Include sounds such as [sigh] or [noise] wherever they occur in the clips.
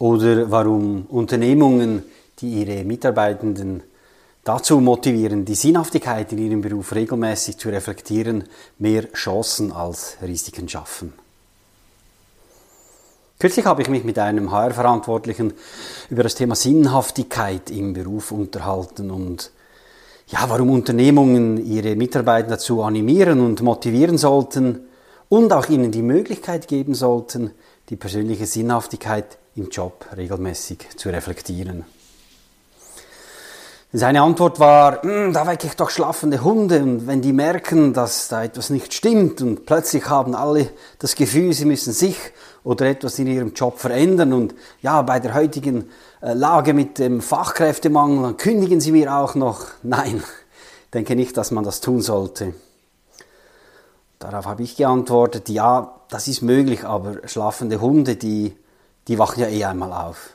Oder warum Unternehmungen, die ihre Mitarbeitenden dazu motivieren, die Sinnhaftigkeit in ihrem Beruf regelmäßig zu reflektieren, mehr Chancen als Risiken schaffen. Kürzlich habe ich mich mit einem HR-Verantwortlichen über das Thema Sinnhaftigkeit im Beruf unterhalten und ja, warum Unternehmungen ihre Mitarbeiter dazu animieren und motivieren sollten und auch ihnen die Möglichkeit geben sollten, die persönliche Sinnhaftigkeit im Job regelmäßig zu reflektieren. Seine Antwort war, hm, da wecke ich doch schlafende Hunde und wenn die merken, dass da etwas nicht stimmt und plötzlich haben alle das Gefühl, sie müssen sich oder etwas in ihrem Job verändern und ja, bei der heutigen äh, Lage mit dem Fachkräftemangel, dann kündigen sie mir auch noch. [laughs] Nein, denke nicht, dass man das tun sollte. Darauf habe ich geantwortet, ja, das ist möglich, aber schlafende Hunde, die, die wachen ja eh einmal auf.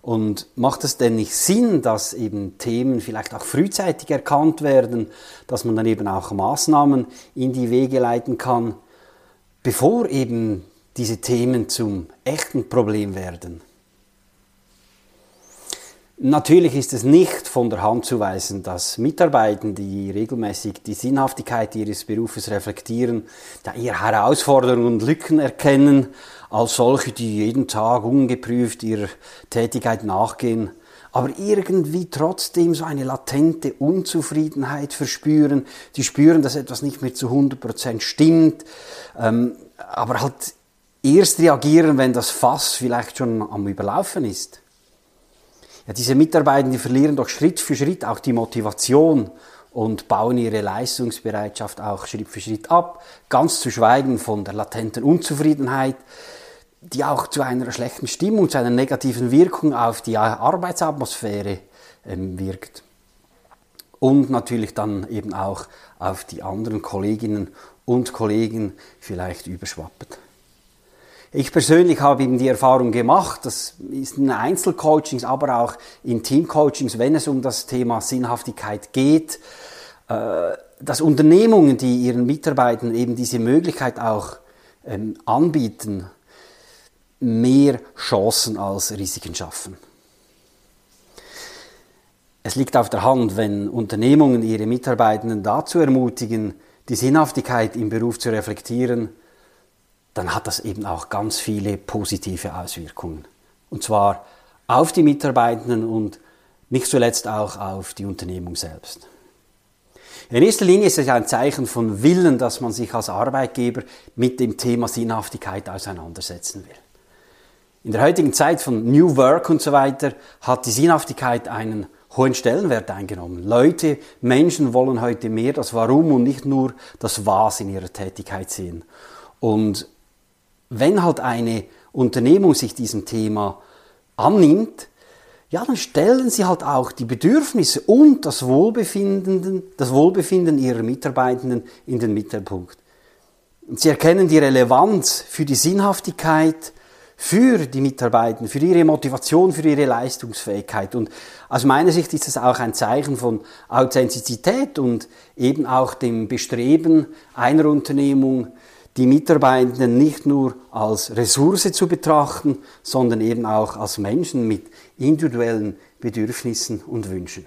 Und macht es denn nicht Sinn, dass eben Themen vielleicht auch frühzeitig erkannt werden, dass man dann eben auch Maßnahmen in die Wege leiten kann, bevor eben diese Themen zum echten Problem werden? Natürlich ist es nicht von der Hand zu weisen, dass Mitarbeitende, die regelmäßig die Sinnhaftigkeit ihres Berufes reflektieren, da eher Herausforderungen und Lücken erkennen, als solche, die jeden Tag ungeprüft ihrer Tätigkeit nachgehen, aber irgendwie trotzdem so eine latente Unzufriedenheit verspüren. Die spüren, dass etwas nicht mehr zu 100% stimmt, ähm, aber halt erst reagieren, wenn das Fass vielleicht schon am Überlaufen ist. Diese Mitarbeiter, die verlieren doch Schritt für Schritt auch die Motivation und bauen ihre Leistungsbereitschaft auch Schritt für Schritt ab, ganz zu schweigen von der latenten Unzufriedenheit, die auch zu einer schlechten Stimmung, zu einer negativen Wirkung auf die Arbeitsatmosphäre ähm, wirkt. Und natürlich dann eben auch auf die anderen Kolleginnen und Kollegen vielleicht überschwappet. Ich persönlich habe eben die Erfahrung gemacht, das ist in Einzelcoachings, aber auch in Teamcoachings, wenn es um das Thema Sinnhaftigkeit geht, äh, dass Unternehmungen, die ihren Mitarbeitern eben diese Möglichkeit auch ähm, anbieten, mehr Chancen als Risiken schaffen. Es liegt auf der Hand, wenn Unternehmungen ihre Mitarbeitenden dazu ermutigen, die Sinnhaftigkeit im Beruf zu reflektieren, dann hat das eben auch ganz viele positive Auswirkungen. Und zwar auf die Mitarbeitenden und nicht zuletzt auch auf die Unternehmung selbst. In erster Linie ist es ein Zeichen von Willen, dass man sich als Arbeitgeber mit dem Thema Sinnhaftigkeit auseinandersetzen will. In der heutigen Zeit von New Work und so weiter hat die Sinnhaftigkeit einen hohen Stellenwert eingenommen. Leute, Menschen wollen heute mehr das Warum und nicht nur das Was in ihrer Tätigkeit sehen. Und wenn halt eine Unternehmung sich diesem Thema annimmt, ja, dann stellen sie halt auch die Bedürfnisse und das Wohlbefinden, das Wohlbefinden ihrer Mitarbeitenden in den Mittelpunkt. Und sie erkennen die Relevanz für die Sinnhaftigkeit, für die Mitarbeiter, für ihre Motivation, für ihre Leistungsfähigkeit. Und aus meiner Sicht ist es auch ein Zeichen von Authentizität und eben auch dem Bestreben einer Unternehmung, die Mitarbeitenden nicht nur als Ressource zu betrachten, sondern eben auch als Menschen mit individuellen Bedürfnissen und Wünschen.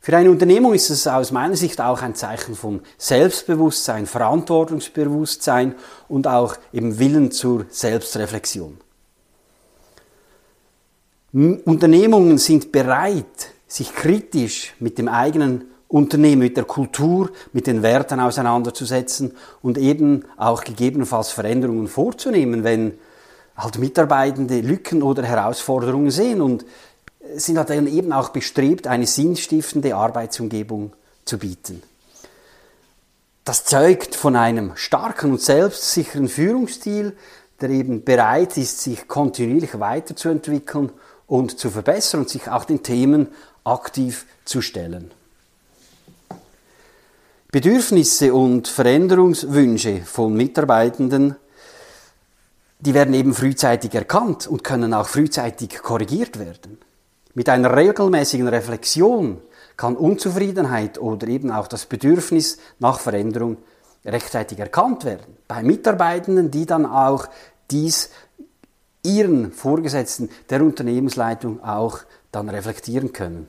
Für eine Unternehmung ist es aus meiner Sicht auch ein Zeichen von Selbstbewusstsein, Verantwortungsbewusstsein und auch im Willen zur Selbstreflexion. Unternehmungen sind bereit, sich kritisch mit dem eigenen Unternehmen, mit der Kultur, mit den Werten auseinanderzusetzen und eben auch gegebenenfalls Veränderungen vorzunehmen, wenn halt Mitarbeitende Lücken oder Herausforderungen sehen und sind halt dann eben auch bestrebt, eine sinnstiftende Arbeitsumgebung zu bieten. Das zeugt von einem starken und selbstsicheren Führungsstil, der eben bereit ist, sich kontinuierlich weiterzuentwickeln und zu verbessern und sich auch den Themen aktiv zu stellen. Bedürfnisse und Veränderungswünsche von Mitarbeitenden, die werden eben frühzeitig erkannt und können auch frühzeitig korrigiert werden. Mit einer regelmäßigen Reflexion kann Unzufriedenheit oder eben auch das Bedürfnis nach Veränderung rechtzeitig erkannt werden. Bei Mitarbeitenden, die dann auch dies ihren Vorgesetzten der Unternehmensleitung auch dann reflektieren können.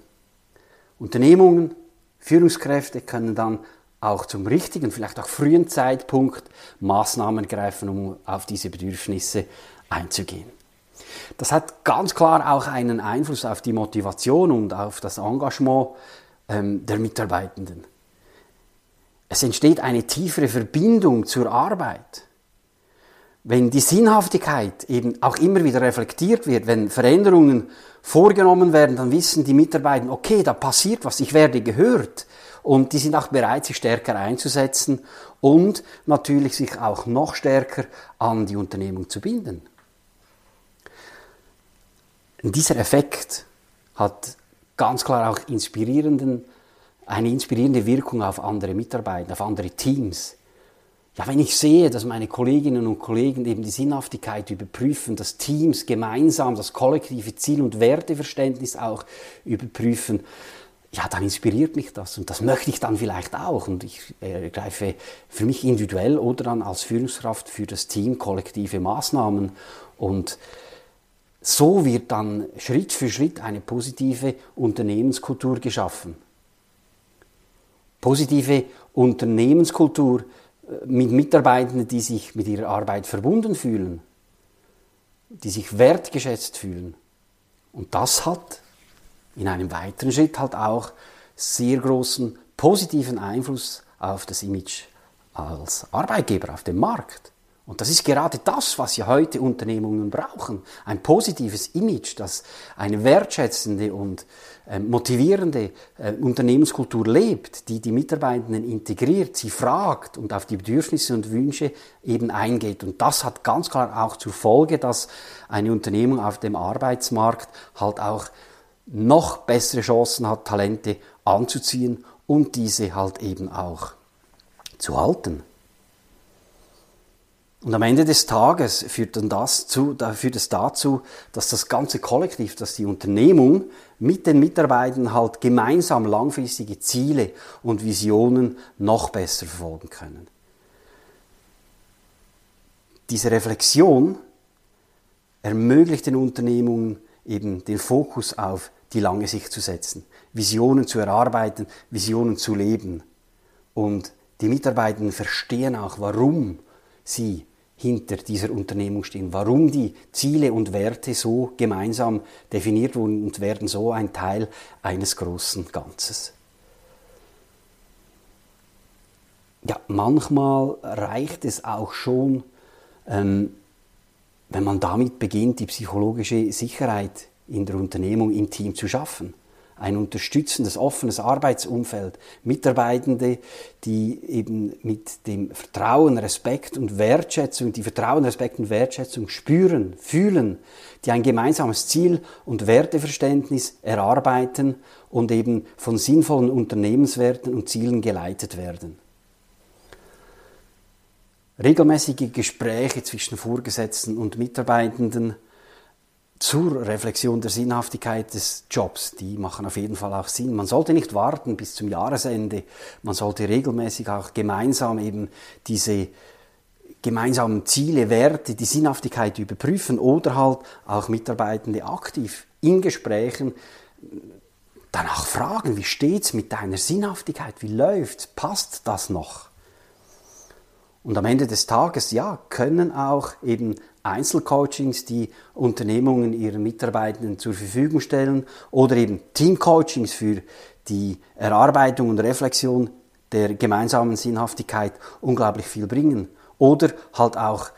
Unternehmungen, Führungskräfte können dann auch zum richtigen, vielleicht auch frühen Zeitpunkt Maßnahmen greifen, um auf diese Bedürfnisse einzugehen. Das hat ganz klar auch einen Einfluss auf die Motivation und auf das Engagement ähm, der Mitarbeitenden. Es entsteht eine tiefere Verbindung zur Arbeit. Wenn die Sinnhaftigkeit eben auch immer wieder reflektiert wird, wenn Veränderungen vorgenommen werden, dann wissen die Mitarbeiter, okay, da passiert was, ich werde gehört. Und die sind auch bereit, sich stärker einzusetzen und natürlich sich auch noch stärker an die Unternehmung zu binden. Und dieser Effekt hat ganz klar auch inspirierenden, eine inspirierende Wirkung auf andere Mitarbeiter, auf andere Teams. Ja, wenn ich sehe, dass meine Kolleginnen und Kollegen eben die Sinnhaftigkeit überprüfen, dass Teams gemeinsam das kollektive Ziel und Werteverständnis auch überprüfen, ja, dann inspiriert mich das und das möchte ich dann vielleicht auch und ich ergreife für mich individuell oder dann als Führungskraft für das Team kollektive Maßnahmen und so wird dann Schritt für Schritt eine positive Unternehmenskultur geschaffen. Positive Unternehmenskultur äh, mit Mitarbeitenden, die sich mit ihrer Arbeit verbunden fühlen, die sich wertgeschätzt fühlen. Und das hat in einem weiteren Schritt halt auch sehr großen positiven Einfluss auf das Image als Arbeitgeber auf dem Markt. Und das ist gerade das, was ja heute Unternehmungen brauchen. Ein positives Image, das eine wertschätzende und äh, motivierende äh, Unternehmenskultur lebt, die die Mitarbeitenden integriert, sie fragt und auf die Bedürfnisse und Wünsche eben eingeht. Und das hat ganz klar auch zur Folge, dass eine Unternehmung auf dem Arbeitsmarkt halt auch noch bessere Chancen hat, Talente anzuziehen und diese halt eben auch zu halten. Und am Ende des Tages führt, dann das zu, führt es dazu, dass das ganze Kollektiv, dass die Unternehmung mit den Mitarbeitern halt gemeinsam langfristige Ziele und Visionen noch besser verfolgen können. Diese Reflexion ermöglicht den Unternehmungen eben den Fokus auf die lange Sicht zu setzen, Visionen zu erarbeiten, Visionen zu leben. Und die Mitarbeiter verstehen auch, warum sie hinter dieser Unternehmung stehen, warum die Ziele und Werte so gemeinsam definiert wurden und werden so ein Teil eines großen Ganzes. Ja, manchmal reicht es auch schon, ähm, wenn man damit beginnt, die psychologische Sicherheit in der Unternehmung, im Team zu schaffen. Ein unterstützendes, offenes Arbeitsumfeld, Mitarbeitende, die eben mit dem Vertrauen, Respekt und Wertschätzung, die Vertrauen, Respekt und Wertschätzung spüren, fühlen, die ein gemeinsames Ziel und Werteverständnis erarbeiten und eben von sinnvollen Unternehmenswerten und Zielen geleitet werden. Regelmäßige Gespräche zwischen Vorgesetzten und Mitarbeitenden zur Reflexion der Sinnhaftigkeit des Jobs, die machen auf jeden Fall auch Sinn. Man sollte nicht warten bis zum Jahresende, man sollte regelmäßig auch gemeinsam eben diese gemeinsamen Ziele, Werte, die Sinnhaftigkeit überprüfen oder halt auch Mitarbeitende aktiv in Gesprächen danach fragen, wie steht's mit deiner Sinnhaftigkeit, wie läuft's, passt das noch? Und am Ende des Tages, ja, können auch eben Einzelcoachings, die Unternehmungen ihren Mitarbeitenden zur Verfügung stellen oder eben Teamcoachings für die Erarbeitung und Reflexion der gemeinsamen Sinnhaftigkeit unglaublich viel bringen. Oder halt auch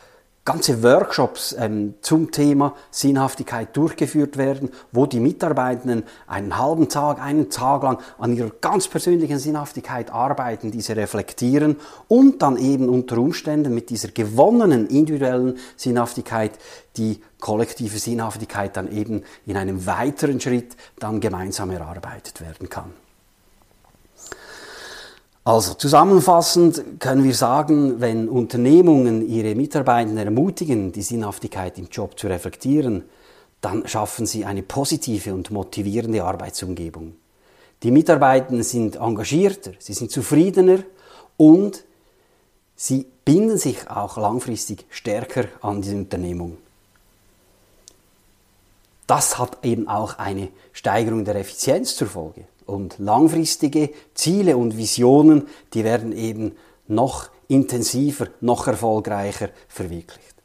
ganze Workshops ähm, zum Thema Sinnhaftigkeit durchgeführt werden, wo die Mitarbeitenden einen halben Tag, einen Tag lang an ihrer ganz persönlichen Sinnhaftigkeit arbeiten, diese reflektieren und dann eben unter Umständen mit dieser gewonnenen individuellen Sinnhaftigkeit die kollektive Sinnhaftigkeit dann eben in einem weiteren Schritt dann gemeinsam erarbeitet werden kann. Also zusammenfassend können wir sagen, wenn Unternehmungen ihre Mitarbeiter ermutigen, die Sinnhaftigkeit im Job zu reflektieren, dann schaffen sie eine positive und motivierende Arbeitsumgebung. Die Mitarbeiter sind engagierter, sie sind zufriedener und sie binden sich auch langfristig stärker an die Unternehmung. Das hat eben auch eine Steigerung der Effizienz zur Folge. Und langfristige Ziele und Visionen, die werden eben noch intensiver, noch erfolgreicher verwirklicht.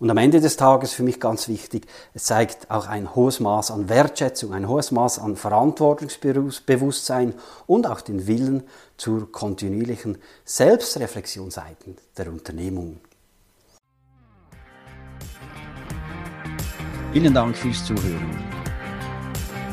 Und am Ende des Tages für mich ganz wichtig, es zeigt auch ein hohes Maß an Wertschätzung, ein hohes Maß an Verantwortungsbewusstsein und auch den Willen zur kontinuierlichen Selbstreflexion seitens der Unternehmung. Vielen Dank fürs Zuhören.